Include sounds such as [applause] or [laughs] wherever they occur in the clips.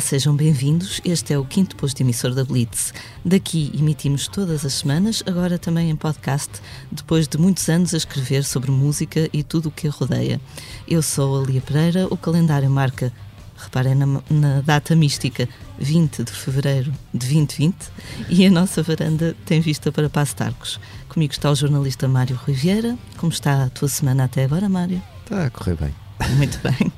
Sejam bem-vindos. Este é o quinto posto emissor da Blitz. Daqui emitimos todas as semanas, agora também em podcast, depois de muitos anos a escrever sobre música e tudo o que a rodeia. Eu sou a Lia Pereira, o calendário marca, reparem na, na data mística, 20 de fevereiro de 2020, e a nossa varanda tem vista para Passo Tarcos. Comigo está o jornalista Mário Riviera. Como está a tua semana até agora, Mário? Está a correr bem. [laughs] Muito bem.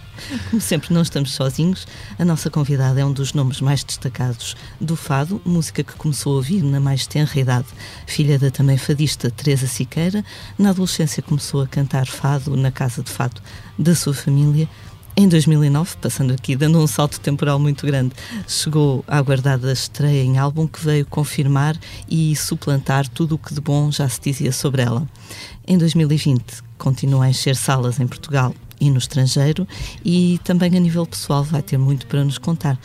Como sempre, não estamos sozinhos. A nossa convidada é um dos nomes mais destacados do fado, música que começou a ouvir na mais tenra idade. Filha da também fadista Teresa Siqueira, na adolescência começou a cantar fado na casa de fado da sua família. Em 2009, passando aqui, dando um salto temporal muito grande, chegou à aguardada estreia em álbum que veio confirmar e suplantar tudo o que de bom já se dizia sobre ela. Em 2020, continua a encher salas em Portugal e no estrangeiro e também a nível pessoal vai ter muito para nos contar.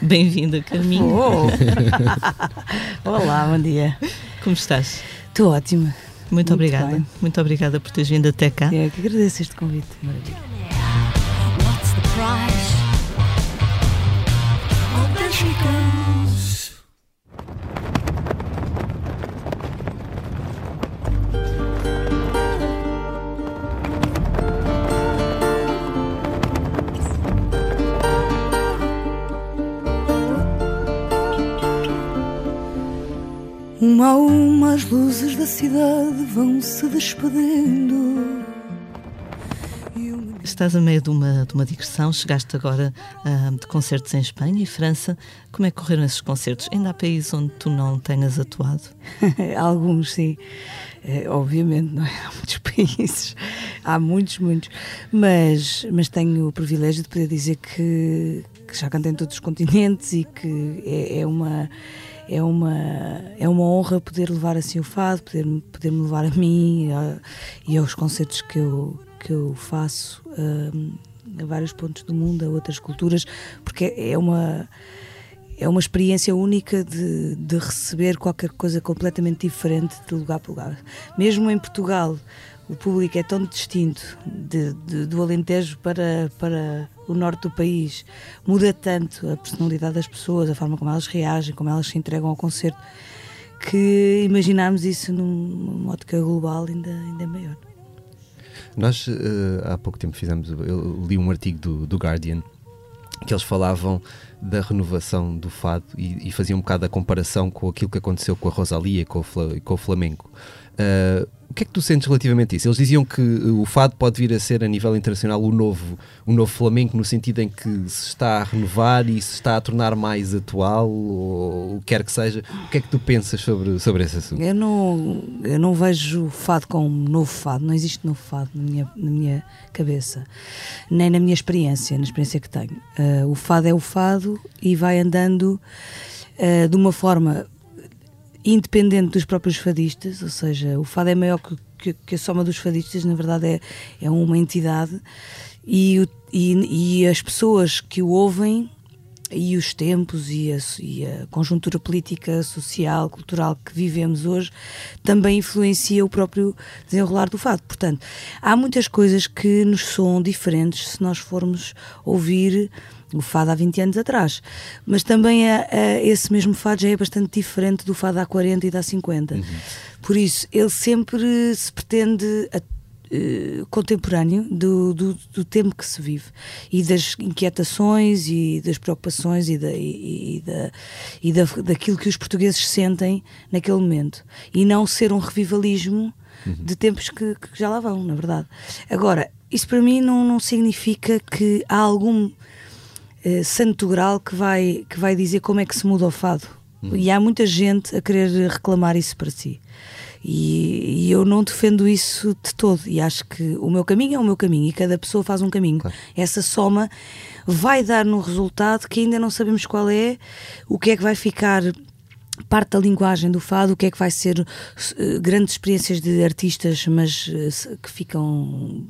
Bem-vinda, Carminho. Oh. [laughs] Olá, bom dia. Como estás? Estou ótima. Muito, Muito obrigada. bem. Muito obrigada por teres vindo até cá. É que agradeço este convite. Maravilha. What's the price? Oh, there she goes. Uma a uma as luzes da cidade vão se despedindo. Estás a meio de uma, de uma digressão, chegaste agora ah, de concertos em Espanha e França. Como é que correram esses concertos? Ainda há países onde tu não tenhas atuado? [laughs] Alguns, sim. É, obviamente, não é? Há muitos [laughs] países. Há muitos, muitos. Mas, mas tenho o privilégio de poder dizer que, que já cantei em todos os continentes e que é, é uma. É uma, é uma honra poder levar assim o fado, poder, poder me levar a mim a- e aos concertos que eu, que eu faço hum, a vários pontos do mundo, a outras culturas, porque é uma, é uma experiência única de, de receber qualquer coisa completamente diferente de lugar para lugar. Mesmo em Portugal, o público é tão distinto de- de- do Alentejo para, para o norte do país. Muda tanto a personalidade das pessoas, a forma como elas reagem, como elas se entregam ao concerto, que imaginarmos isso num- numa ótica global ainda, ainda é maior. Nós eh, há pouco tempo fizemos, eu li um artigo do, do Guardian que eles falavam da renovação do fado e, e faziam um bocado a comparação com aquilo que aconteceu com a Rosalia e com o, com o Flamengo. Eh, o que é que tu sentes relativamente a isso? Eles diziam que eh, o fado pode vir a ser a nível internacional o novo, o novo Flamengo no sentido em que se está a renovar e se está a tornar mais atual ou o que quer que seja. O que é que tu pensas sobre, sobre esse assunto? Eu não, eu não vejo o fado como novo fado, não existe novo fado na minha, na minha cabeça, nem na minha experiência, na experiência que tenho. Ah, o fado é o fado e vai andando ah, de uma forma independente dos próprios fadistas, ou seja, o fado é maior que, que- que a soma dos fadistas, na verdade é, é uma entidade e, o- e- e as pessoas que o ouvem e os tempos e a, e a conjuntura política, social, cultural que vivemos hoje também influencia o próprio desenrolar do fado. Portanto, há muitas coisas que nos soam diferentes se nós formos ouvir o fado há 20 anos atrás. Mas também a- esse mesmo fado já é bastante diferente do fado há 40 e de há 50. Por isso, ele sempre se pretende a- eh, contemporâneo do, do, do tempo que se vive e das inquietações e das preocupações e, da, e, e da, e da, daquilo que os portugueses sentem naquele momento e não ser um revivalismo de tempos que, que já lá vão, na verdade. Agora, isso para mim não, não significa que há algum eh, santo grau que vai, que vai dizer como é que se muda o fado. E há muita gente a querer reclamar isso para si. E, e eu não defendo isso de todo. E acho que o meu caminho é o meu caminho e cada pessoa faz um caminho. Claro. Essa soma vai dar no resultado que ainda não sabemos qual é, o que é que vai ficar parte da linguagem do fado, o que é que vai ser eh, grandes experiências de artistas, mas se- que ficam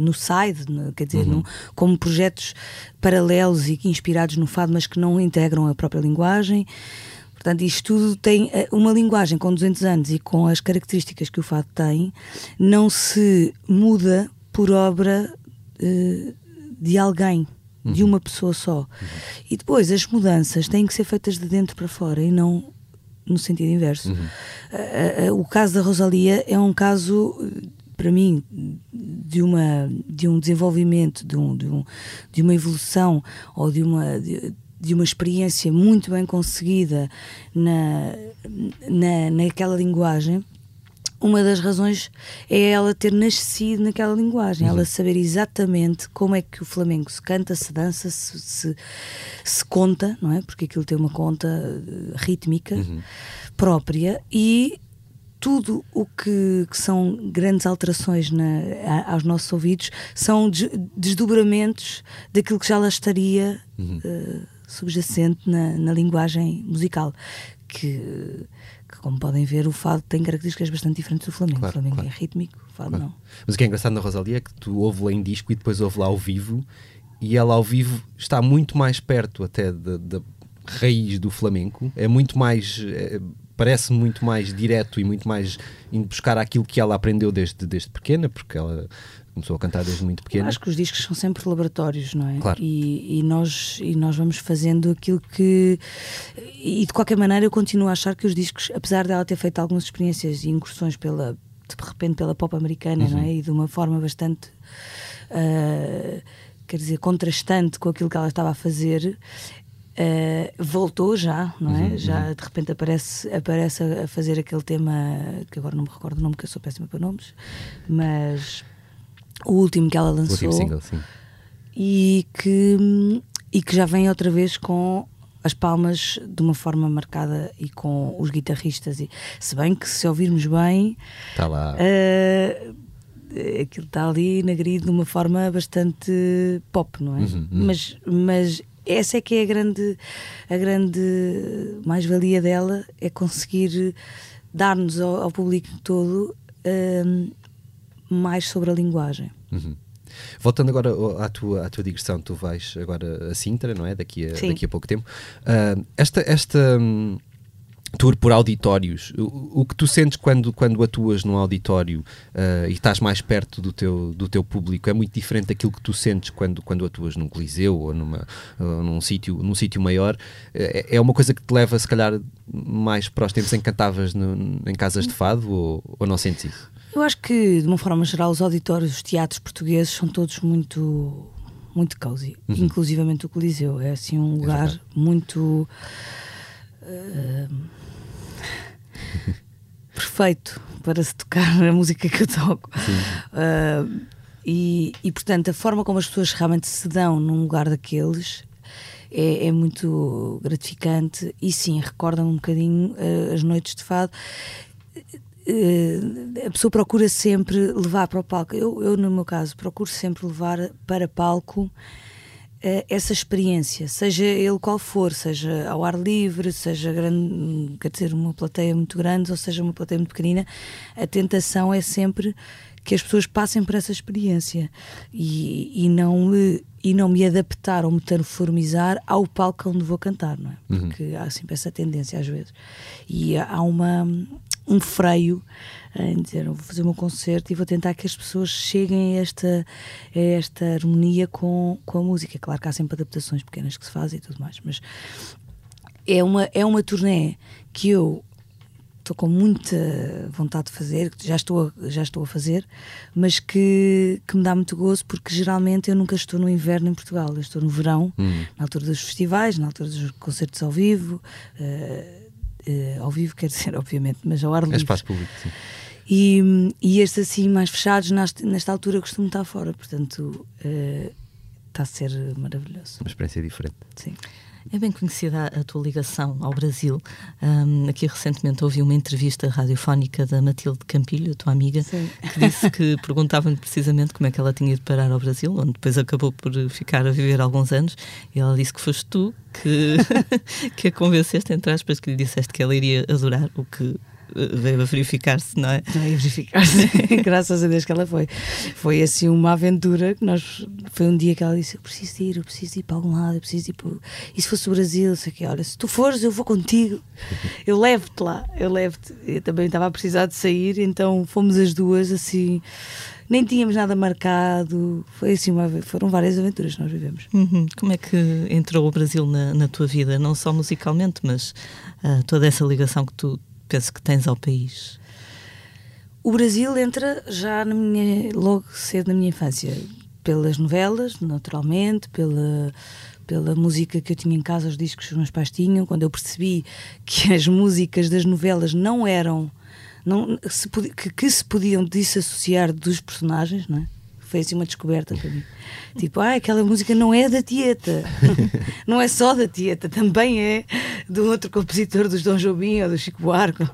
no side, no- quer dizer, no- como projetos paralelos e inspirados no fado, mas que não integram a própria linguagem. Portanto, isto tudo tem eh, uma linguagem com 200 anos e com as características que o fado tem, não se muda por obra eh, de alguém. de uma pessoa só. E depois as mudanças têm que ser feitas de dentro para fora e não no sentido inverso. Ah, ah, o caso da Rosalia é um caso para mim de uma de um desenvolvimento de, um, de, um, de uma evolução ou de uma de, de uma experiência muito bem conseguida na, na, naquela linguagem uma das razões é ela ter nascido naquela linguagem, ela saber exatamente como é que o flamengo se canta, se dança, se, se, se conta, não é? Porque aquilo tem uma conta eh, rítmica própria e tudo o que, que são grandes alterações na, a- aos nossos ouvidos são des- desdobramentos daquilo que já lá estaria eh, subjacente na, na linguagem musical. Que, que, como podem ver, o fado tem características bastante diferentes do flamengo. Claro, o flamengo claro. é rítmico, o fado Claro. não. Mas o que é engraçado na Rosalia é que tu ouve lá em disco e depois ouve lá ao vivo, e ela ao vivo está muito mais perto até da, da raiz do flamenco, é muito mais. é, parece muito mais direto e muito mais indo buscar aquilo que ela aprendeu desde, desde pequena, porque ela começou a cantar desde muito Eu pequena. acho que os discos são sempre laboratórios, não é? Claro. E, e nós, e nós vamos fazendo aquilo que. E de qualquer maneira, eu continuo a achar que os discos, apesar dela ter feito algumas experiências e incursões pela, de repente pela pop americana, não é? E de uma forma bastante. ah, quer dizer, contrastante com aquilo que ela estava a fazer. Ah, voltou já, não é? Já de repente aparece, aparece a, fazer aquele tema que agora não me recordo o nome, que eu sou péssima para nomes, mas o último que ela o lançou último single, sim. e que, e que já vem outra vez com as palmas de uma forma marcada e com os guitarristas. E, se bem que, se ouvirmos bem, Está lá. eh, aquilo está ali na grid de uma forma bastante pop, não é? Mas, mas essa é que é a grande, a grande mais-valia dela, é conseguir dar-nos ao, ao público todo eh, mais sobre a linguagem. Uhum. Voltando agora à tua, à tua digressão, tu vais agora a Sintra, não é? Daqui a, Sim. daqui a pouco tempo. Ah, esta esta hum, tour por auditórios, o, o que tu sentes quando, quando atuas num auditório ah, e estás mais perto do teu, do teu público é muito diferente daquilo que tu sentes quando, quando atuas num coliseu ou numa, ou num sítio num sítio maior. É, é uma coisa que te leva, se calhar, mais para os tempos em que cantavas no- em casas de fado ou, ou não sentes isso? Eu acho que, de uma forma geral, os auditórios, os teatros portugueses são todos muito muito cozy, inclusivamente o Coliseu. É assim um lugar verdade. muito eh, [laughs] perfeito para se tocar a música que eu toco. Eh, e, e, portanto, a forma como as pessoas realmente se dão num lugar daqueles é, é muito gratificante e sim, recorda um bocadinho eh, as noites de fado. Eh, a pessoa procura sempre levar para o palco. Eu, eu, no meu caso, procuro sempre levar para palco essa experiência, seja ele qual for, seja ao ar livre, seja grande, quer dizer, uma plateia muito grande ou seja uma plateia muito pequenina, a tentação é sempre que as pessoas passem por essa experiência e, e não me, e não me adaptar ou me transformizar ao palco onde vou cantar, não é? Porque há sempre essa tendência às vezes. E há uma, um freio em dizer, vou fazer meu concerto e vou tentar que as pessoas cheguem a esta, a esta harmonia com, com a música. Claro que há sempre adaptações pequenas que se fazem e tudo mais, mas é uma, é uma turnê que eu estou com muita vontade de fazer, que já estou a, já estou a fazer, mas que, que me dá muito gozo porque geralmente eu nunca estou no inverno em Portugal, eu estou no verão, na altura dos festivais, na altura dos concertos ao vivo, eh, eh, ao vivo [laughs] quer dizer, obviamente, mas ao ar É livre. espaço público, sim. E, e estes assim mais fechados, nesta, nesta altura costumo estar fora, portanto eh, está a ser maravilhoso. Uma experiência diferente. Sim. É bem conhecida a tua ligação ao Brasil. Ahm, aqui recentemente ouvi uma entrevista radiofónica da Matilde Campilho, a tua amiga, Sim. que disse que [laughs] perguntavam-lhe precisamente como é que ela tinha ido parar ao Brasil, onde depois acabou por ficar a viver alguns anos. E ela disse que foste tu que, [laughs] que a convenceste, entre aspas, que lhe disseste que ela iria adorar, o que veio a verificar-se, não é? Não ia verificar [laughs] graças a Deus que ela foi. Foi assim uma aventura que nós. Foi um dia que ela disse: Eu preciso ir, eu preciso ir para algum lado, eu preciso ir para. E se fosse o Brasil, sei que, olha, se tu fores, eu vou contigo, eu levo-te lá, eu levo-te. Eu também estava a precisar de sair, então fomos as duas assim. nem tínhamos nada marcado. Foi assim uma, foram várias aventuras que nós vivemos. Uhum. Como é que entrou o Brasil na, na tua vida? Não só musicalmente, mas ah, toda essa ligação que tu penso que tens ao país. O Brasil entra já minha, logo cedo na minha infância, pelas novelas, naturalmente, pela, pela música que eu tinha em casa, os discos que os meus pais tinham, quando eu percebi que as músicas das novelas não eram, não, se que, que se podiam desassociar dos personagens, não é? Foi assim uma descoberta para mim. Tipo, ah, aquela música não é da Tieta. [laughs] não é só da Tieta, também é do outro compositor dos Dom Jobim ou do Chico Buarque.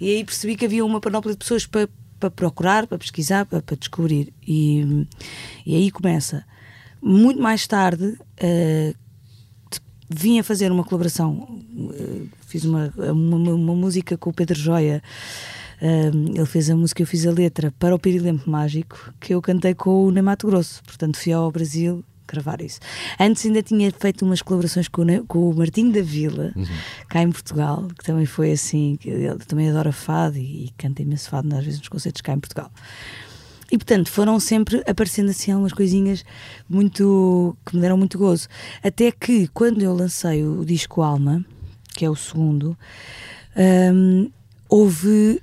E aí percebi que havia uma panóplia de pessoas para, para procurar, para pesquisar, para, para descobrir. E, e aí começa. Muito mais tarde, eh, vim a fazer uma colaboração, eh, fiz uma, uma, uma música com o Pedro Joia. Um, ele fez a música, eu fiz a letra para o Pirilempo Mágico, que eu cantei com o Ney Mato Grosso. Portanto, fui ao Brasil gravar isso. Antes ainda tinha feito umas colaborações com o, com o Martinho da Vila, cá em Portugal, que também foi assim, ele também adora fado e, e canta imenso fado às vezes nos concertos cá em Portugal. E portanto foram sempre aparecendo assim algumas coisinhas muito que me deram muito gozo. Até que quando eu lancei o disco Alma, que é o segundo, hum, houve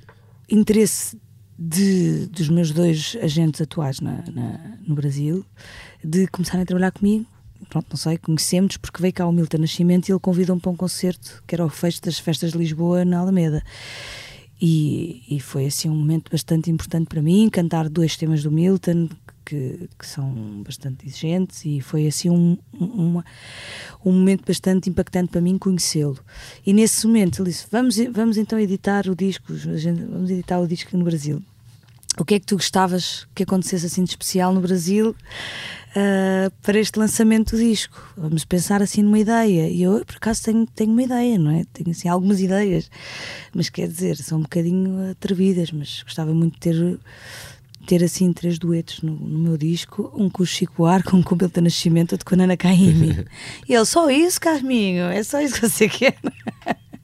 interesse de, dos meus dois agentes atuais na, na- no Brasil de começarem a trabalhar comigo. Pronto, não sei, conhecemos porque veio cá o Milton Nascimento e ele convidou-me para um concerto que era o fecho das festas de Lisboa na Alameda. E, e foi assim um momento bastante importante para mim, cantar dois temas do Milton que, que são bastante exigentes e foi assim um, um, um momento bastante impactante para mim conhecê-lo. E nesse momento ele disse: Vamos, vamos então editar o disco, vamos editar o disco no Brasil. O que é que tu gostavas que acontecesse assim de especial no Brasil ah, para este lançamento do disco? Vamos pensar assim numa ideia. E eu, por acaso, tenho, tenho uma ideia, não é? Tenho assim algumas ideias, mas quer dizer, são um bocadinho atrevidas, mas gostava muito de ter ter assim três duetos no, no meu disco, um com o Chico Buarque, [laughs] um com o Belta Nascimento, outro com a Nana Caymmi. [laughs] e ele, só isso, Carminho, é só isso que você quer.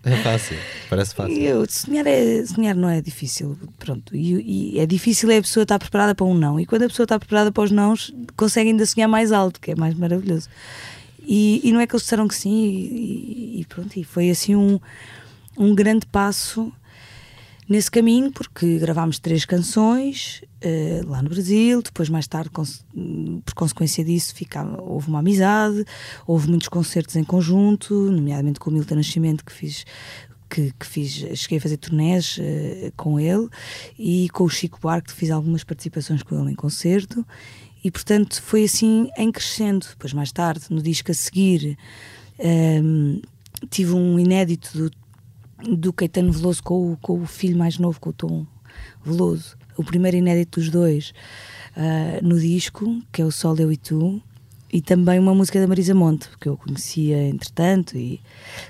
É fácil, parece fácil. E eu, sonhar, é, sonhar não é difícil, pronto. E, e é difícil é a pessoa estar preparada para um não. E quando a pessoa está preparada para os nãos, consegue ainda sonhar mais alto, que é mais maravilhoso. E, e não é que eles disseram que sim, e, e pronto. E foi assim um, um grande passo nesse caminho, porque gravámos três canções eh, lá no Brasil, depois mais tarde, cons- por consequência disso, ficava, houve uma amizade, houve muitos concertos em conjunto, nomeadamente com o Milton Nascimento, que fiz que, que fiz, cheguei a fazer turnés eh, com ele e com o Chico Buarque fiz algumas participações com ele em concerto e portanto foi assim em crescendo. Depois mais tarde, no disco a seguir, ehm, tive um inédito do, do Caetano Veloso com o, com o filho mais novo, com o Tom Veloso, o primeiro inédito dos dois ah, no disco, que é o Sol, Eu e Tu, e também uma música da Marisa Monte, que eu conhecia entretanto, e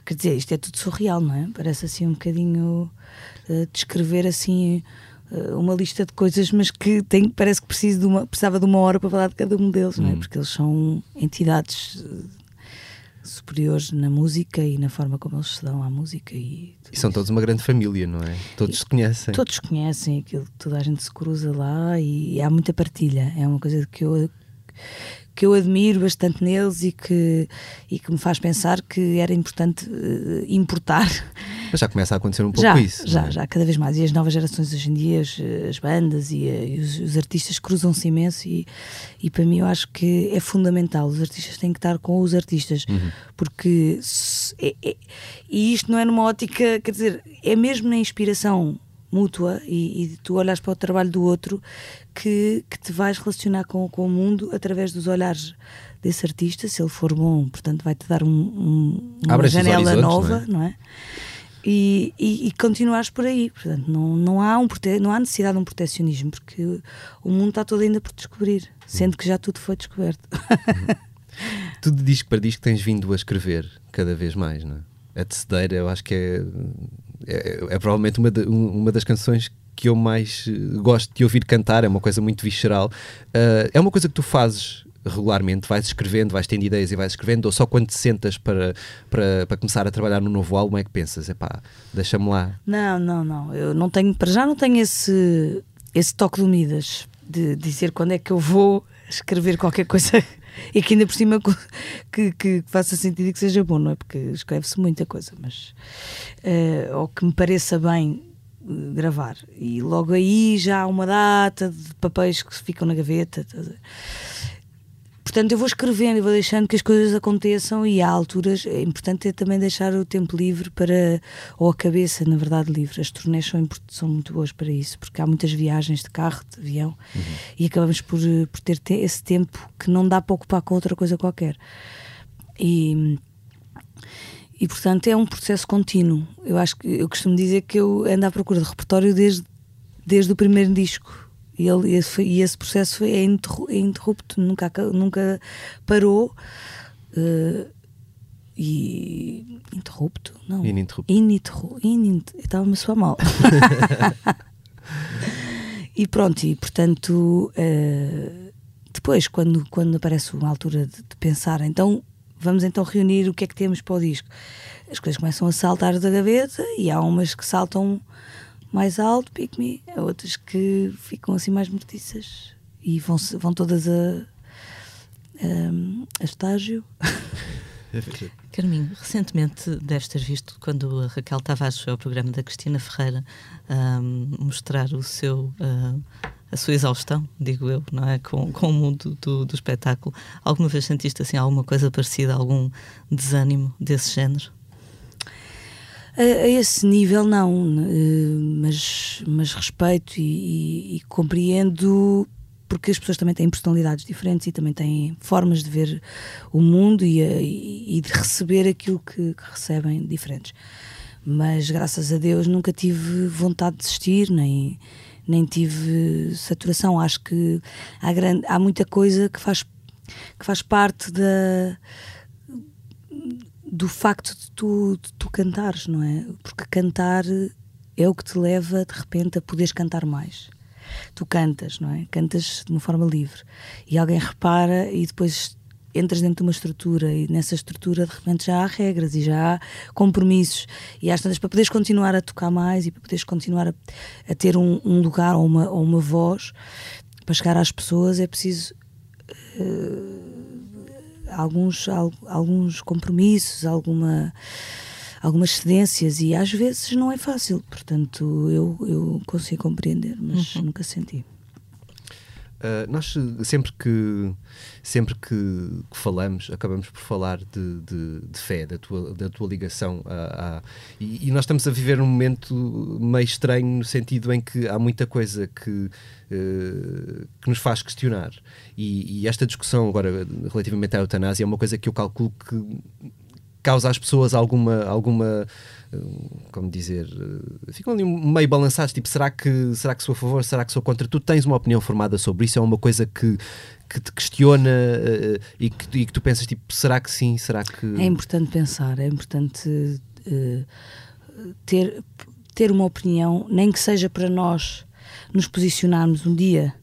quer dizer, isto é tudo surreal, não é? Parece assim um bocadinho ah, descrever assim ah, uma lista de coisas, mas que tem, parece que preciso de uma, precisava de uma hora para falar de cada um deles, não é? Porque eles são entidades superiores na música e na forma como eles se dão à música e E são todos uma grande família, não é? Todos se conhecem. Todos conhecem aquilo, toda a gente se cruza lá e há muita partilha. É uma coisa que eu, que eu admiro bastante neles e que, e que me faz pensar que era importante eh, importar. Mas já começa a acontecer um pouco já, isso. já, é? já, cada vez mais. E as novas gerações hoje em dia, as, as bandas e, eh, e os, os artistas cruzam-se imenso e, e para mim eu acho que é fundamental. Os artistas têm que estar com os artistas, Uhum. porque se- é- é- e isto não é numa ótica, quer dizer, é mesmo na inspiração mútua e, e tu olhas para o trabalho do outro que, que te vais relacionar com, com o mundo através dos olhares desse artista, se ele for bom, portanto vai-te dar um, um- uma janela nova, não não é? E, e, e continuares por aí. Portanto, não, não, há um prote... não há necessidade de um protecionismo, porque o mundo está todo ainda por descobrir, sendo que já tudo foi descoberto. Tu de disco para disco tens vindo a escrever cada vez mais, não é? A Tecedeira, eu acho que é, é, é provavelmente uma, de- um- uma das canções que eu mais eh, gosto de ouvir cantar, é uma coisa muito visceral. Ah, é uma coisa que tu fazes regularmente, vais escrevendo, vais tendo ideias e vais escrevendo, ou só quando te sentas para, para, para começar a trabalhar no novo álbum é que pensas, epá, deixa-me lá. Não, não, não. Eu não tenho, para já não tenho esse, esse toque do Midas. de dizer quando é que eu vou escrever qualquer coisa [laughs] e que ainda por cima que, que faça sentido e que seja bom, não é? Porque escreve-se muita coisa, mas eh, ou que me pareça bem gravar. E logo aí já há uma data de papéis que ficam na gaveta. ver? Portanto, eu vou escrevendo e vou deixando que as coisas aconteçam e há alturas, é importante é também deixar o tempo livre para, ou a cabeça, na verdade, livre. As turnés são, são muito boas para isso, porque há muitas viagens de carro, de avião, e acabamos por, por ter te- esse tempo que não dá para ocupar com outra coisa qualquer. E, e portanto é um processo contínuo. Eu acho que eu costumo dizer que eu ando à procura de repertório desde, desde o primeiro disco. E, ele, esse, e esse processo é, interru- é interrupto, nunca, nunca parou. eh, e interrupto? Não. Ininterrupto. Ininterru- Estava-me a soar mal. [laughs] e pronto, e portanto, eh, depois, quando, quando aparece uma altura de, de pensar, então vamos então reunir o que é que temos para o disco. As coisas começam a saltar da gaveta e há umas que saltam mais alto, pick me, há outras que ficam assim mais mortiças e vão, vão todas a, a, a estágio. Carminho, recentemente deves ter visto quando a Raquel Tavares ao programa da Cristina Ferreira ahm, mostrar o seu, ah, a sua exaustão, digo eu, não é? Com, com o mundo do, do espetáculo. Alguma vez sentiste assim alguma coisa parecida, algum desânimo desse género? A, a esse nível não, eh, mas, mas respeito e, e- e compreendo porque as pessoas também têm personalidades diferentes e também têm formas de ver o mundo e, e- e de receber aquilo que, que recebem diferentes. Mas graças a Deus nunca tive vontade de desistir, nem, nem tive saturação. Acho que há, grande, há muita coisa que faz, que faz parte da, do facto de tu, de tu cantares, não é? Porque cantar é o que te leva de repente a poderes cantar mais. Tu cantas, não é? Cantas de uma forma livre e alguém repara e depois entras dentro de uma estrutura e nessa estrutura de repente já há regras e já há compromissos e às tantas para poderes continuar a tocar mais e para poderes continuar a, a ter um, um lugar ou uma, ou uma voz para chegar às pessoas é preciso alguns, al- alguns compromissos, alguma, algumas cedências e às vezes não é fácil. Portanto, eu, eu consigo compreender, mas nunca senti. Uh, nós sempre que sempre que, que falamos acabamos por falar de, de- de fé da tua, da tua ligação a, a- e, e nós estamos a viver um momento meio estranho no sentido em que há muita coisa que uh, que nos faz questionar. E, e esta discussão agora relativamente à eutanásia é uma coisa que eu calculo que causa às pessoas alguma alguma como dizer eh, ficam ali meio balançados tipo será que será que sou a favor será que sou contra? Tu tens uma opinião formada sobre isso? É uma coisa que que te questiona eh, e, que, e que tu pensas tipo será que sim será que É importante pensar, é importante eh, ter, ter uma opinião, nem que seja para nós nos posicionarmos um dia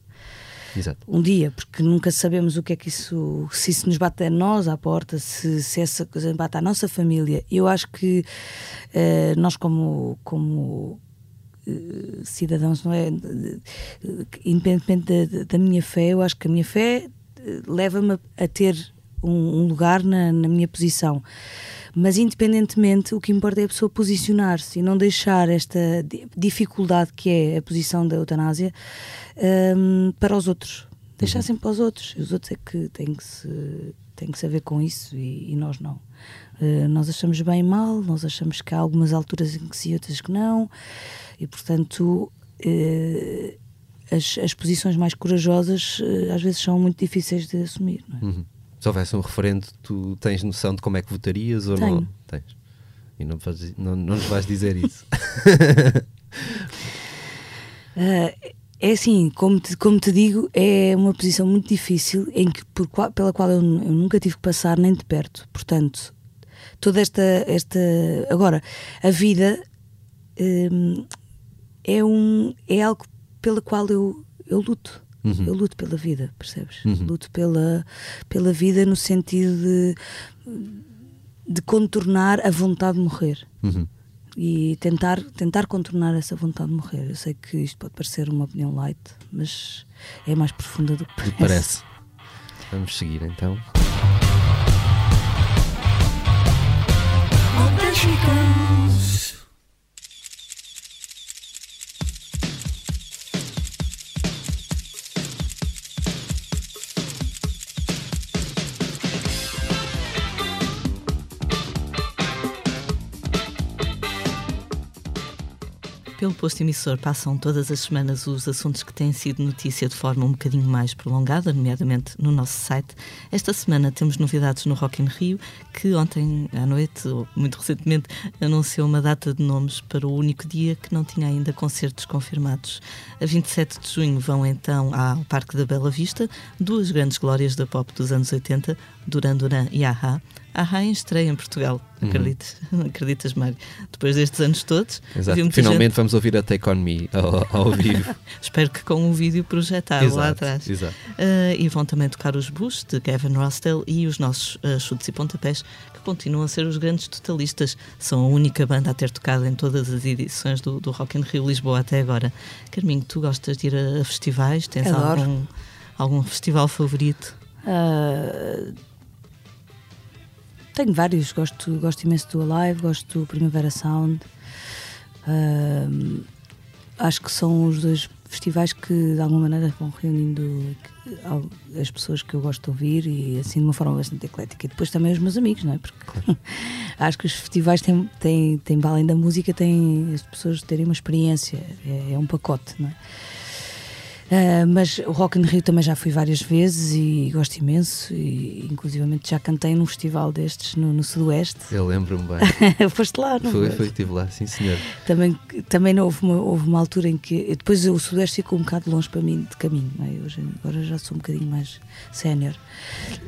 exato um dia, porque nunca sabemos o que é que isso, se isso nos bate a nós à porta, se, se essa coisa bate à nossa família. Eu acho que eh, nós, como, como eh, cidadãos, não é? Independentemente da, da- da minha fé, eu acho que a minha fé eh, leva-me a ter um, um lugar na, na minha posição. Mas, independentemente, o que importa é a pessoa posicionar-se e não deixar esta di- dificuldade que é a posição da eutanásia hum, para os outros. Deixar sempre para os outros. Os outros é que têm que se, têm que saber com isso e, e nós não. Uh, nós achamos bem e mal, nós achamos que há algumas alturas em que sim, outras que não, e portanto. uh, as, as posições mais corajosas uh, às vezes são muito difíceis de assumir. Não é? Uhum. Se houvesse um referendo tu tens noção de como é que votarias ou não Tenho. tens e não, vais, não, não nos vais dizer isso Uh, [laughs] [laughs] é assim, como te, como te digo, é uma posição muito difícil em que, por pela qual eu, eu nunca tive que passar nem de perto. Portanto, toda esta. esta agora, a vida hum, é, um, é algo pela qual eu, eu luto. Uhum. Eu luto pela vida, percebes? Uhum. Luto pela, pela vida no sentido de, de contornar a vontade de morrer Uhum. e tentar, tentar contornar essa vontade de morrer. Eu sei que isto pode parecer uma opinião light, mas é mais profunda do que parece. parece. Vamos seguir então. Oh, Pelo posto emissor passam todas as semanas os assuntos que têm sido notícia de forma um bocadinho mais prolongada, nomeadamente no nosso site. Esta semana temos novidades no Rock in Rio, que ontem à noite, ou muito recentemente, anunciou uma data de nomes para o único dia que não tinha ainda concertos confirmados. A 27 de junho vão então ao Parque da Bela Vista duas grandes glórias da pop dos anos 80, Duran Duran e Ahá. Ahá em estreia em Portugal, acreditas, [laughs] acreditas Mário? Depois destes anos todos, Finalmente gente- vamos ouvir a Take On Me ao, ao vivo. [laughs] Espero que com um vídeo projetado lá Exato, atrás. exato. Uh, e vão também tocar os Bush de Gavin Rossdale e os nossos uh, chutes e pontapés, que continuam a ser os grandes totalistas. São a única banda a ter tocado em todas as edições do, do Rock in Rio Lisboa até agora. Carminho, tu gostas de ir a, a festivais? Tens Adoro. algum, algum festival favorito? Ah, tenho vários, gosto, gosto imenso do Alive, gosto do Primavera Sound. Ah, acho que são os dois festivais que de alguma maneira vão reunindo as pessoas que eu gosto de ouvir e assim de uma forma bastante eclética. E depois também os meus amigos, não é? Porque [laughs] acho que os festivais têm, têm, têm, além da música, têm as pessoas terem uma experiência, é, é um pacote, não é? Ah, mas o Rock in Rio também já fui várias vezes e gosto imenso e inclusivamente já cantei num festival destes no, no Sudoeste. Eu lembro-me bem. [laughs] Foste lá, não Foi, foi? estive lá, sim senhor. Também, também houve, uma, houve uma altura em que depois o Sudoeste ficou um bocado longe para mim de caminho, não é? Hoje, agora já sou um bocadinho mais sénior.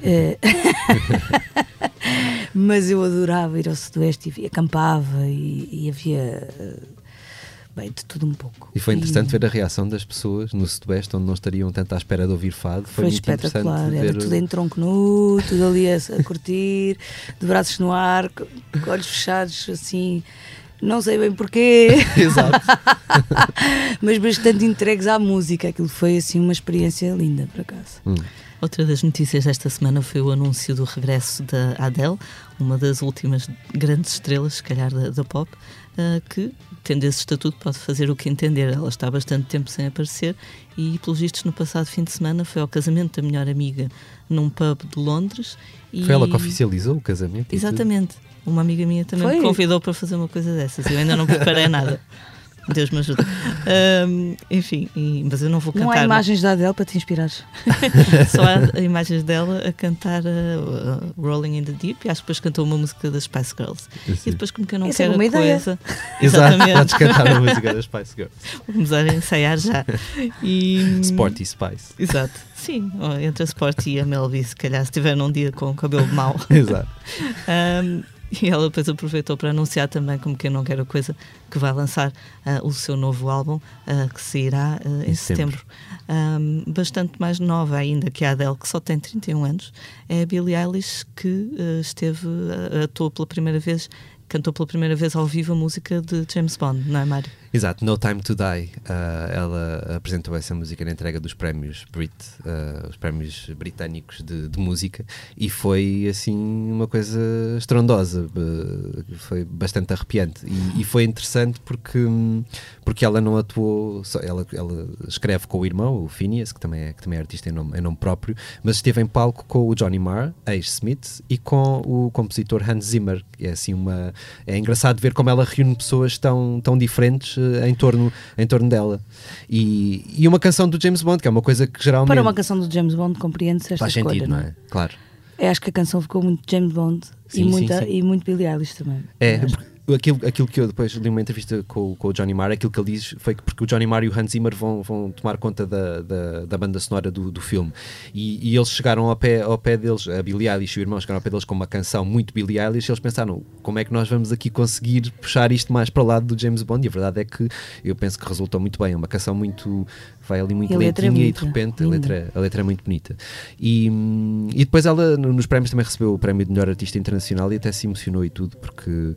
Eh, [laughs] [laughs] mas eu adorava ir ao Sudoeste e acampava e, e havia eh, bem, de tudo um pouco. E foi interessante ver a reação das pessoas no Sudoeste, onde não estariam tanto à espera de ouvir fado. Foi, Foi, espetacular, era ver. tudo em tronco nu, tudo ali a, a curtir, de braços no ar, co- com olhos fechados, assim, não sei bem porquê, [laughs] Exato. [laughs] mas bastante entregues à música. Aquilo foi assim uma experiência linda, por acaso. Hum. Outra das notícias desta semana foi o anúncio do regresso da Adele, uma das últimas grandes estrelas, se calhar, da, da pop, ah, que, tendo esse estatuto, pode fazer o que entender. Ela está há bastante tempo sem aparecer e, pelos vistos, no passado fim de semana foi ao casamento da melhor amiga num pub de Londres. E... Foi ela que oficializou o casamento? Exatamente. Uma amiga minha também Foi? me convidou para fazer uma coisa dessas. Eu ainda não preparei nada. [laughs] Deus me ajuda. Ahm, enfim, e- mas eu não vou cantar. Não há imagens da Adele para te inspirares. [laughs] Só há imagens dela a cantar uh, uh, Rolling in the Deep e acho que depois cantou uma música das Spice Girls. Sim. E depois, como que eu não Essa é quero uma a ideia. coisa, [laughs] Exato, podes exatamente, cantar a música das Spice Girls. [laughs] começar a ensaiar já. E, Sporty Spice. Exato, sim, entre a Sport e a Melvi, se calhar, se tiver num dia com o cabelo mau. Exato. Um, e ela depois aproveitou para anunciar também, como quem não quer a coisa, que vai lançar ah, o seu novo álbum, ah, que sairá ah, em Em setembro. Um, bastante mais nova ainda que a Adele, que só tem 31 anos, é a Billie Eilish, que esteve, atuou pela primeira vez, cantou pela primeira vez ao vivo a música de James Bond, não é, Mário? Exato, No Time to Die. Ah, ela apresentou essa música na entrega dos prémios Brit, ah, os prémios britânicos de, de música, e foi assim uma coisa estrondosa, ah, foi bastante arrepiante. E, e foi interessante porque, porque ela não atuou, só, ela, ela escreve com o irmão, o Phineas, que também é, que também é artista em nome, em nome próprio, mas esteve em palco com o Johnny Marr, ex-Smith, e com o compositor Hans Zimmer. É assim uma. É engraçado ver como ela reúne pessoas tão, tão diferentes em, torno, em torno dela. E, e uma canção do James Bond, que é uma coisa que geralmente Para uma canção do James Bond, compreende-se esta faz escolha, sentido, não não é? Claro. é? Acho que a canção ficou muito James Bond Sim, e, sim, muita, sim. e muito Billie Eilish também. É, aquilo, aquilo que eu depois li uma entrevista com, com o Johnny Marr, aquilo que ele diz foi que porque o Johnny Marr e o Hans Zimmer vão, vão tomar conta da, da, da banda sonora do, do filme. E, e eles chegaram ao pé, ao pé deles, a Billie Eilish e o irmão chegaram ao pé deles com uma canção muito Billie Eilish e eles pensaram como é que nós vamos aqui conseguir puxar isto mais para o lado do James Bond? E a verdade é que eu penso que resultou muito bem, é uma canção muito vai ali muito E é lentinha e de repente a letra, a letra é muito bonita. E, hum, e depois ela no- nos prémios também recebeu o prémio de melhor artista internacional e até se emocionou e tudo porque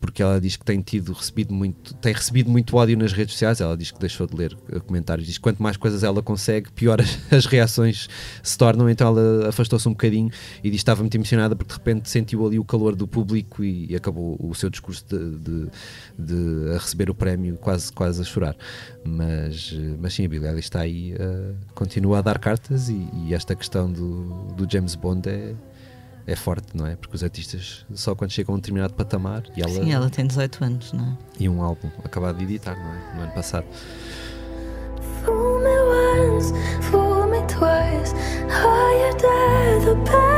porque ela diz que tem tido recebido muito, tem recebido muito ódio nas redes sociais. Ela diz que deixou de ler uh, comentários. Diz que quanto mais coisas ela consegue, pior as, [laughs] as reações se tornam. Então ela afastou-se um bocadinho e diz que estava muito emocionada porque de repente sentiu ali o calor do público e, e acabou o seu discurso de, de, de, a receber o prémio quase, quase a chorar. Mas, uh, mas sim, a Billie Eilish está aí, uh, continua a dar cartas e, e esta questão do, do James Bond é é forte, não é? Porque os artistas só quando chegam a um determinado patamar e ela, Sim, ela tem 18 anos, não é? E um álbum acabado de editar, não é? No ano passado. Fool me once, fool me twice. Are you dead the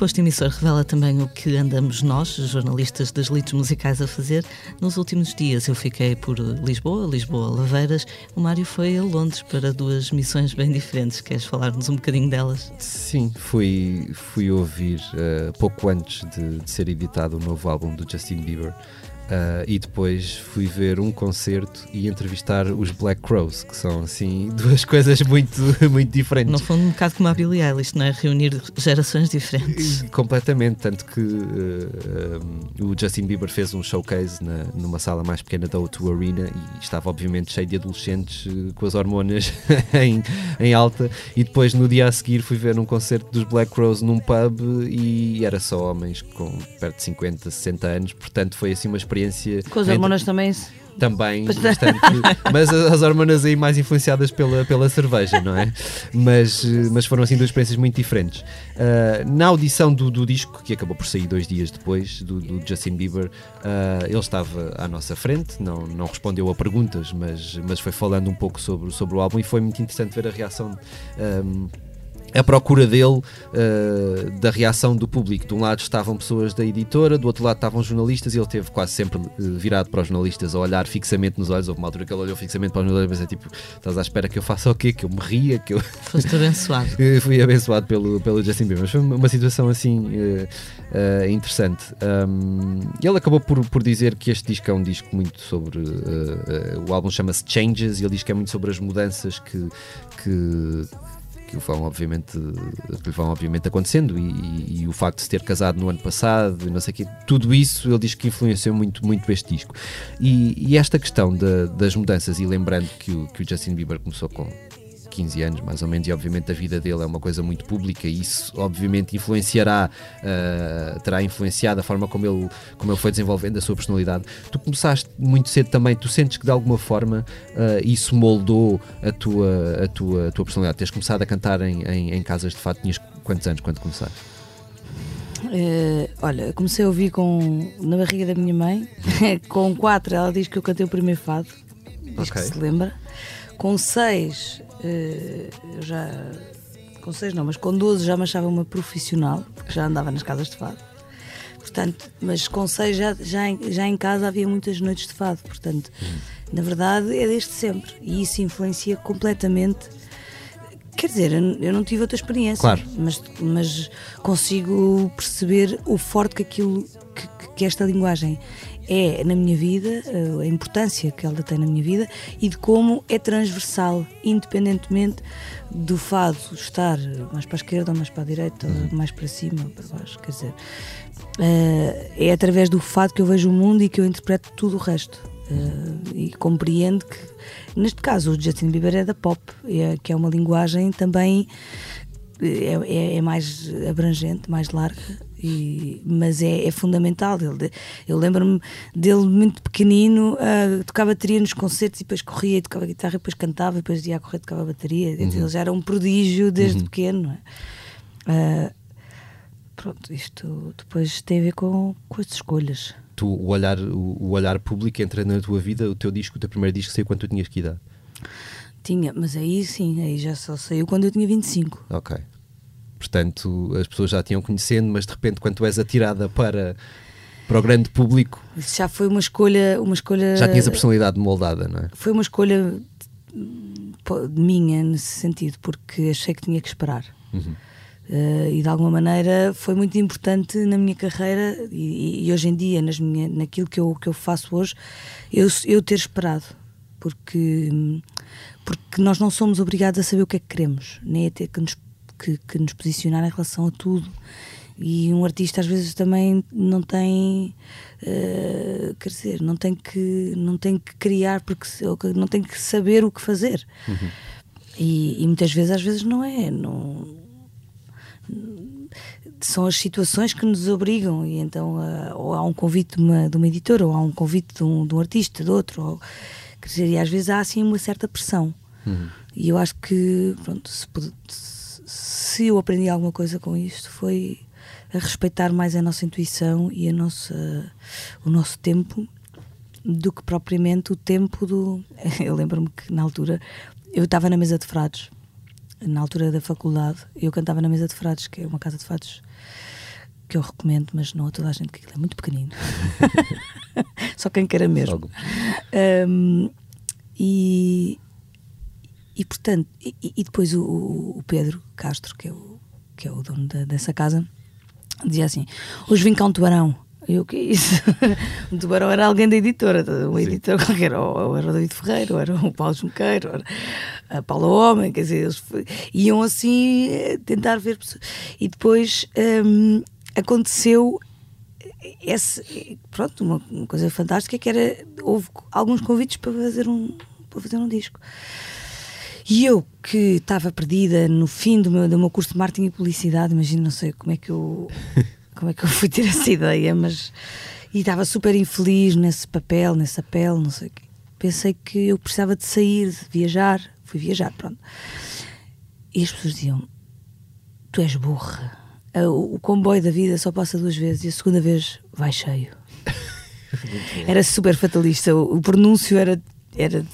posto emissor revela também o que andamos nós, jornalistas das lides musicais, a fazer. Nos últimos dias eu fiquei por Lisboa, Lisboa Laveiras. O Mário foi a Londres para duas missões bem diferentes. Queres falar-nos um bocadinho delas? Sim, fui, fui ouvir uh, pouco antes de, de ser editado o novo álbum do Justin Bieber. Uh, e depois fui ver um concerto e entrevistar os Black Crows, que são assim [laughs] duas coisas muito, [laughs] muito diferentes. No fundo, um bocado como a Billie Eilish, não é? Reunir gerações diferentes. Completamente, tanto que uh, um, o Justin Bieber fez um showcase na, numa sala mais pequena da O2 Arena e estava obviamente cheio de adolescentes uh, com as hormonas [laughs] em, em alta. E depois no dia a seguir fui ver um concerto dos Black Crows num pub e era só homens com perto de 50, 60 anos, portanto foi assim uma experiência experiência. Com as hormonas entre... também. Também, bastante. [laughs] mas as hormonas aí mais influenciadas pela, pela cerveja, não é? Mas, mas foram assim duas experiências muito diferentes. Uh, na audição do, do, disco, que acabou por sair dois dias depois, do, do Justin Bieber, uh, ele estava à nossa frente, não, não respondeu a perguntas, mas, mas foi falando um pouco sobre, sobre o álbum e foi muito interessante ver a reação. Um, a procura dele uh, da reação do público. De um lado estavam pessoas da editora, do outro lado estavam jornalistas e ele teve quase sempre uh, virado para os jornalistas a olhar fixamente nos olhos. Houve uma altura que ele olhou fixamente para os jornalistas e pensei, tipo, estás à espera que eu faça o quê? Que eu me ria? Que eu... [laughs] Foste abençoado. Fui abençoado pelo, pelo Justin Bieber. Mas foi uma situação assim uh, interessante. Um, ele acabou por, por dizer que este disco é um disco muito sobre. o álbum chama-se Changes e ele diz que é muito sobre as mudanças que, que que vão obviamente, que vão obviamente acontecendo e, e, e, o facto de se ter casado no ano passado e não sei o tudo isso ele diz que influenciou muito, muito este disco. E, e esta questão das mudanças, e lembrando que o, que o Justin Bieber começou com 15 anos, mais ou menos, e obviamente a vida dele é uma coisa muito pública e isso obviamente influenciará, uh, terá influenciado a forma como ele, como ele foi desenvolvendo a sua personalidade. Tu começaste muito cedo também, tu sentes que de alguma forma uh, isso moldou a tua, a, tua, a tua personalidade? Tens começado a cantar em, em, em casas de fato, tinhas quantos anos quando começaste? Uh, olha, comecei a ouvir com, na barriga da minha mãe, [laughs] com 4 ela diz que eu cantei o primeiro fado, diz okay. que se lembra. Com 6 eh, eu já. Com 6 não, mas com 12 já me achava uma profissional, porque já andava nas casas de fado. Portanto, mas com 6 já, já, já em casa havia muitas noites de fado. Portanto, hum. na verdade é desde sempre. E isso influencia completamente. Quer dizer, eu não tive outra experiência, claro. mas, mas consigo perceber o forte que aquilo que, esta linguagem é na minha vida, eh, a importância que ela tem na minha vida e de como é transversal, independentemente do fado estar mais para a esquerda ou mais para a direita, ou uhum. mais para cima ou para baixo. Quer dizer, eh, é através do fado que eu vejo o mundo e que eu interpreto tudo o resto. Eh, e compreendo que, neste caso, o Justin Bieber é da pop, é, que é uma linguagem também é, é, é mais abrangente, mais larga e, mas é, é, fundamental. Ele, eu lembro-me dele muito pequenino, uh, tocava bateria nos concertos e depois corria e tocava guitarra e depois cantava e depois ia a correr e tocava bateria. Uhum. Ele já era um prodígio desde uhum. pequeno. Uh, pronto, isto depois tem a ver com, com as escolhas. Tu, o, olhar, o, o olhar público entra na tua vida, o teu disco, o teu primeiro disco saiu quando tu tinhas que idade? Tinha, mas aí sim, aí já só saiu quando eu tinha 25. Ok. Portanto, as pessoas já tinham conhecendo, mas de repente, quando tu és atirada para, para o grande público, Isso já foi uma escolha, uma escolha. já tinhas a personalidade moldada, não é? Foi uma escolha minha nesse sentido, porque achei que tinha que esperar. Uhum. Eh, e de alguma maneira foi muito importante na minha carreira e, e hoje em dia, nas minha, naquilo que eu, que eu faço hoje, eu, eu ter esperado. Porque, porque nós não somos obrigados a saber o que é que queremos, nem a ter que nos, que, que nos posicionar em relação a tudo. E um artista às vezes também não tem, eh, quer dizer, não tem que não tem que criar porque não tem que saber o que fazer. E, e muitas vezes às vezes não é, não são as situações que nos obrigam e então ah, ou há um convite de uma, de uma editora ou há um convite de um, de um artista, de outro, ou, quer dizer, e às vezes há assim uma certa pressão. E eu acho que pronto, se, se- se eu aprendi alguma coisa com isto foi a respeitar mais a nossa intuição e a nossa, o nosso tempo do que propriamente o tempo do. [laughs] Eu lembro-me que na altura eu estava na mesa de frades, na altura da faculdade, eu cantava na mesa de frades, que é uma casa de fados que eu recomendo, mas não a toda a gente, que aquilo é muito pequenino. [laughs] Só quem queira mesmo. Um, e, e portanto, e, e depois o, o Pedro Castro, que é o, que é o dono da- dessa casa, dizia assim: Hoje vim cá um tubarão. Eu, o que é isso? [laughs] um tubarão era alguém da editora, um Sim. editor qualquer, ou, ou era o David Ferreiro, ou era o Paulo Junqueiro, ou era a Paula Homem, quer dizer, eles iam assim eh, tentar ver pessoas. E depois hum, aconteceu esse, pronto, uma, uma coisa fantástica que era houve alguns convites para fazer um para fazer um disco. E eu que estava perdida no fim do meu, do meu curso de marketing e publicidade, imagino, não sei como é que eu [laughs] como é que eu fui ter essa ideia, mas e estava super infeliz nesse papel, nesse papel, não sei o quê. Pensei que eu precisava de sair, de viajar, fui viajar, pronto. E as pessoas diziam: Tu és burra. Ah, O comboio da vida só passa duas vezes e a segunda vez vai cheio. [laughs] Era super fatalista. O, o pronúncio era, era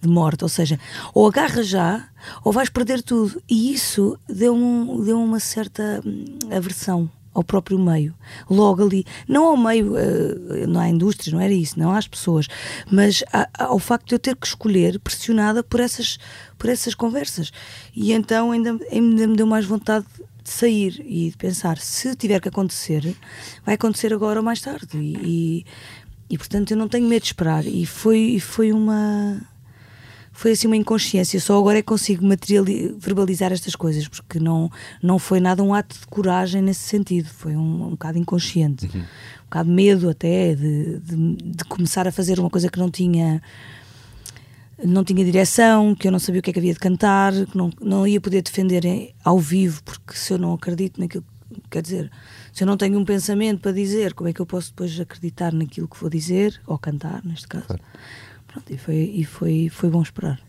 de morte, ou seja, ou agarra já ou vais perder tudo. E isso deu, um, deu uma certa hum, aversão ao próprio meio, logo ali, não ao meio, eh, não à indústria, não era isso, não às pessoas, mas ao facto de eu ter que escolher, pressionada por essas, por essas conversas. E então ainda, ainda me deu mais vontade de sair e de pensar, se tiver que acontecer, vai acontecer agora ou mais tarde. E, e, e, portanto eu não tenho medo de esperar. E foi, foi uma foi assim uma inconsciência. Só agora é que consigo verbalizar estas coisas, porque não, não foi nada um ato de coragem nesse sentido. Foi um, um bocado inconsciente. Um bocado medo até de, de, de começar a fazer uma coisa que não tinha não tinha direção, que eu não sabia o que é que havia de cantar, que não, não ia poder defender em- ao vivo, porque se eu não acredito naquilo, quer dizer, se eu não tenho um pensamento para dizer, como é que eu posso depois acreditar naquilo que vou dizer, ou cantar, neste caso. Claro. Pronto, e foi, e foi, foi bom esperar.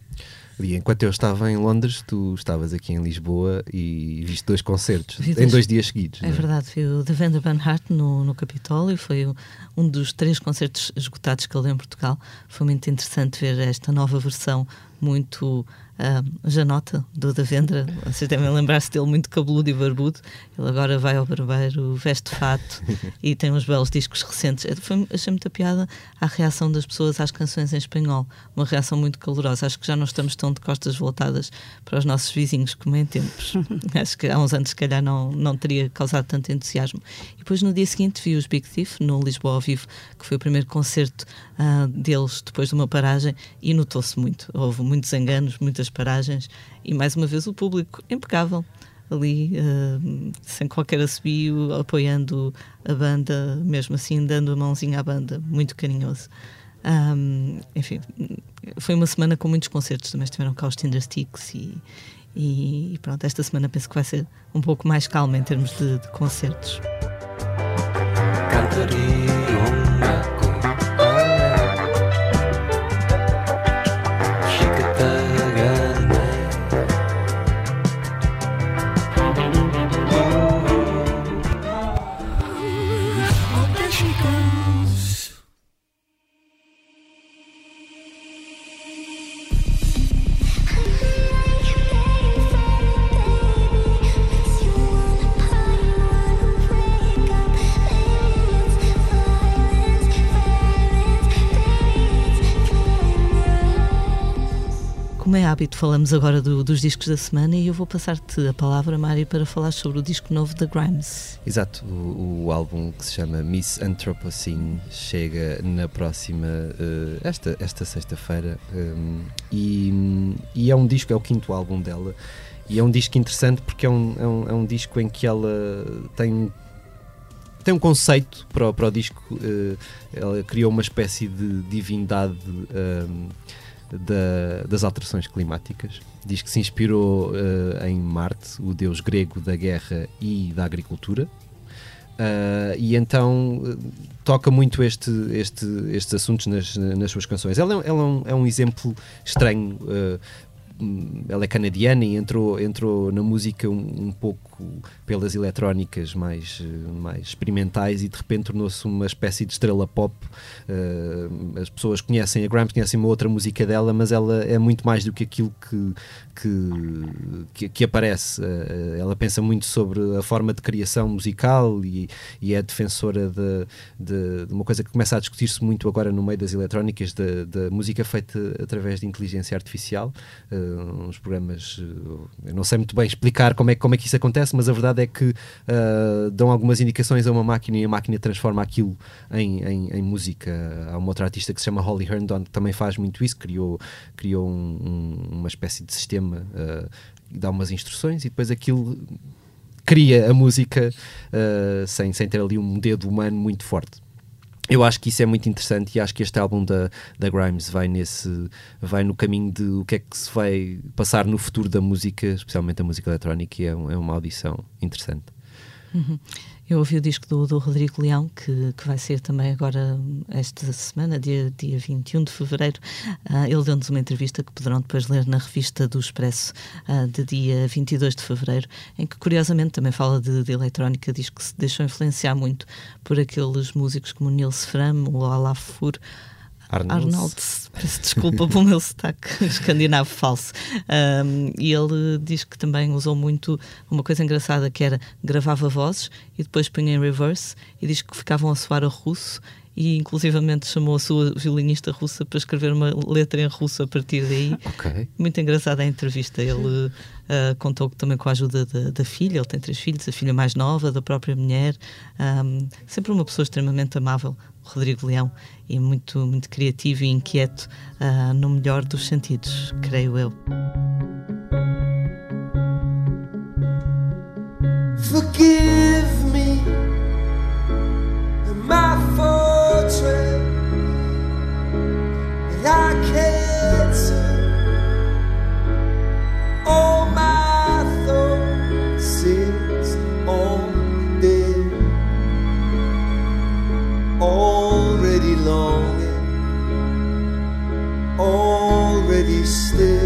E enquanto eu estava em Londres, tu estavas aqui em Lisboa e viste dois concertos Vi em dois- dois dias seguidos. É não verdade, vi o Devendra Banhart no, no Capitólio, foi um dos três concertos esgotados que ele deu em Portugal. Foi muito interessante ver esta nova versão, muito ah, janota do Devendra. Vocês devem lembrar-se dele muito cabeludo e barbudo. Ele agora vai ao barbeiro, veste fato [laughs] e tem uns belos discos recentes. Eh, Foi, achei muita piada a reação das pessoas às canções em espanhol, uma reação muito calorosa. Acho que já não estamos tão de costas voltadas para os nossos vizinhos como em tempos. [laughs] Acho que há uns anos, se calhar, não, não teria causado tanto entusiasmo. E depois, no dia seguinte, vi os Big Thief no Lisboa ao vivo, que foi o primeiro concerto ah, deles depois de uma paragem, e notou-se muito. Houve muitos enganos, muitas paragens, e mais uma vez o público impecável. Ali, ah, sem qualquer assobio, apoiando a banda, mesmo assim, dando a mãozinha à banda, muito carinhoso. Ahm, enfim, foi uma semana com muitos concertos, também estiveram cá os Tinder Sticks e, e pronto, esta semana penso que vai ser um pouco mais calma em termos de, de concertos. como falamos agora do, dos discos da semana e eu vou passar-te a palavra, Mário, para falar sobre o disco novo da Grimes. Exato, o, o álbum que se chama Miss Anthropocene chega na próxima, uh, esta, esta sexta-feira, um, e, e é um disco, é o quinto álbum dela, e é um disco interessante porque é um, é um, é um disco em que ela tem tem um conceito para, o, para o disco. Uh, ela criou uma espécie de divindade um, da, das alterações climáticas. Diz que se inspirou uh, em Marte, o deus grego da guerra e da agricultura. Uh, e então toca muito este, este, estes assuntos nas, nas suas canções. Ela, ela é, um, é um exemplo estranho ela é canadiana e entrou, entrou na música um, um pouco pelas eletrónicas mais, mais experimentais e de repente tornou-se uma espécie de estrela pop. Uh, as pessoas conhecem a Grimes, conhecem uma outra música dela, mas ela é muito mais do que aquilo que, que, que, que aparece. Uh, ela pensa muito sobre a forma de criação musical e, e é defensora de, de, de, uma coisa que começa a discutir-se muito agora no meio das eletrónicas, da música feita através de inteligência artificial. Uh, uns programas, eu não sei muito bem explicar como é, como é que isso acontece, mas a verdade é que uh, dão algumas indicações a uma máquina e a máquina transforma aquilo em, em, em música. Há uma outra artista que se chama Holly Herndon que também faz muito isso, criou, criou um, um, uma espécie de sistema, uh, dá umas instruções e depois aquilo cria a música uh, sem, sem ter ali um dedo humano muito forte eu acho que isso é muito interessante e acho que este álbum da, da Grimes vai nesse vai no caminho de o que é que se vai passar no futuro da música, especialmente a música eletrónica, e é, é uma audição interessante. Uhum. Eu ouvi o disco do, do Rodrigo Leão, que, que vai ser também agora esta semana, dia, dia 21 de fevereiro. Uh, ele deu-nos uma entrevista que poderão depois ler na revista do Expresso, uh, de dia 22 de fevereiro, em que curiosamente também fala de, de eletrónica, diz que se deixou influenciar muito por aqueles músicos como Nils Fram ou Alafur. Arnold. Arnold, peço desculpa pelo meu sotaque [laughs] escandinavo falso. Um, e ele diz que também usou muito uma coisa engraçada que era gravava vozes e depois punha em reverse e diz que ficavam a soar a russo e inclusivamente chamou a sua violinista russa para escrever uma letra em russo a partir daí. Okay. Muito engraçada a entrevista. Ele uh, contou também com a ajuda da, da, filha, ele tem três filhos, a filha mais nova, da própria mulher. Um, sempre uma pessoa extremamente amável, Rodrigo Leão, e muito, muito criativo e inquieto, uh, no melhor dos sentidos, creio eu. Forgive me my fortress I can't all my already still.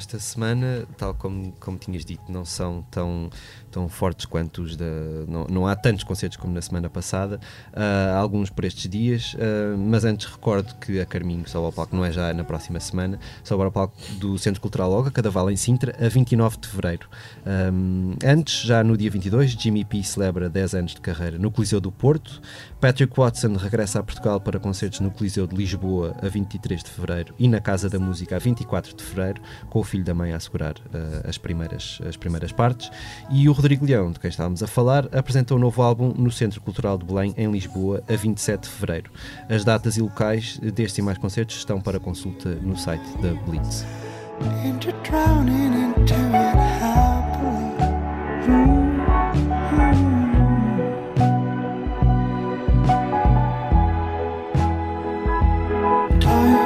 Desta semana, tal como, como tinhas dito, não são tão, tão fortes quanto os da. Não, não há tantos concertos como na semana passada, uh, alguns por estes dias, uh, mas antes recordo que a Carminho sobe ao palco, não é já na próxima semana, sobe ao palco do Centro Cultural Loga, Cadaval em Sintra, a 29 de fevereiro. Um, antes, já no dia 22, Jimmy P celebra 10 anos de carreira no Coliseu do Porto, Patrick Watson regressa a Portugal para concertos no Coliseu de Lisboa a 23 de fevereiro e na Casa da Música a 24 de fevereiro, com o filho da mãe a assegurar uh, as, primeiras, as primeiras partes. E o Rodrigo Leão, de quem estávamos a falar, apresentou um novo álbum no Centro Cultural de Belém, em Lisboa, a 27 de fevereiro. As datas e locais destes e mais concertos estão para consulta no site da Blitz.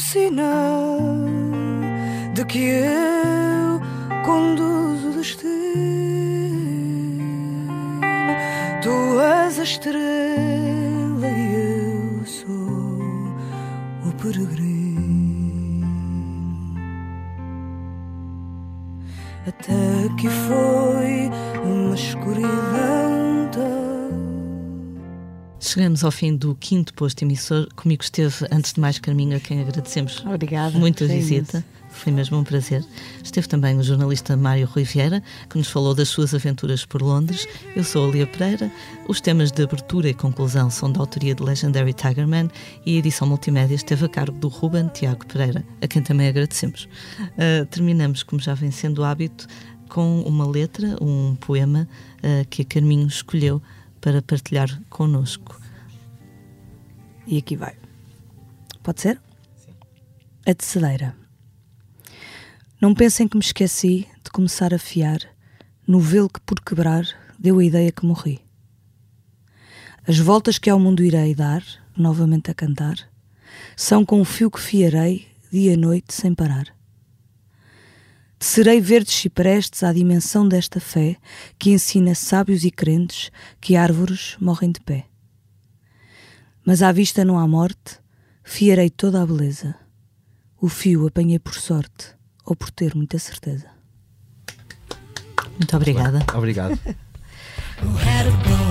sinal de que eu conduzo o destino. Tu és a estrela Chegamos ao fim do quinto posto emissor. Comigo esteve, antes de mais, Carminho, a quem agradecemos Obrigada. muito a visita. imenso. Foi mesmo um prazer. Esteve também o jornalista Mário Rui Vieira, que nos falou das suas aventuras por Londres. Eu sou a Lia Pereira. Os temas de abertura e conclusão são da autoria de Legendary Tigerman e a edição multimédia esteve a cargo do Ruben Tiago Pereira, a quem também agradecemos. Ah, terminamos, como já vem sendo hábito, com uma letra, um poema ah, que a Carminho escolheu para partilhar connosco. E aqui vai. Pode ser? A tecedeira. Não pensem que me esqueci de começar a fiar no velo que por quebrar deu a ideia que morri. As voltas que ao mundo irei dar, novamente a cantar, são com o fio que fiarei dia e noite sem parar. Tecerei verdes ciprestes à dimensão desta fé que ensina sábios e crentes que árvores morrem de pé mas à vista não há morte, fiarei toda a beleza. O fio apanhei por sorte ou por ter muita certeza. Muito obrigada. Obrigado. [laughs]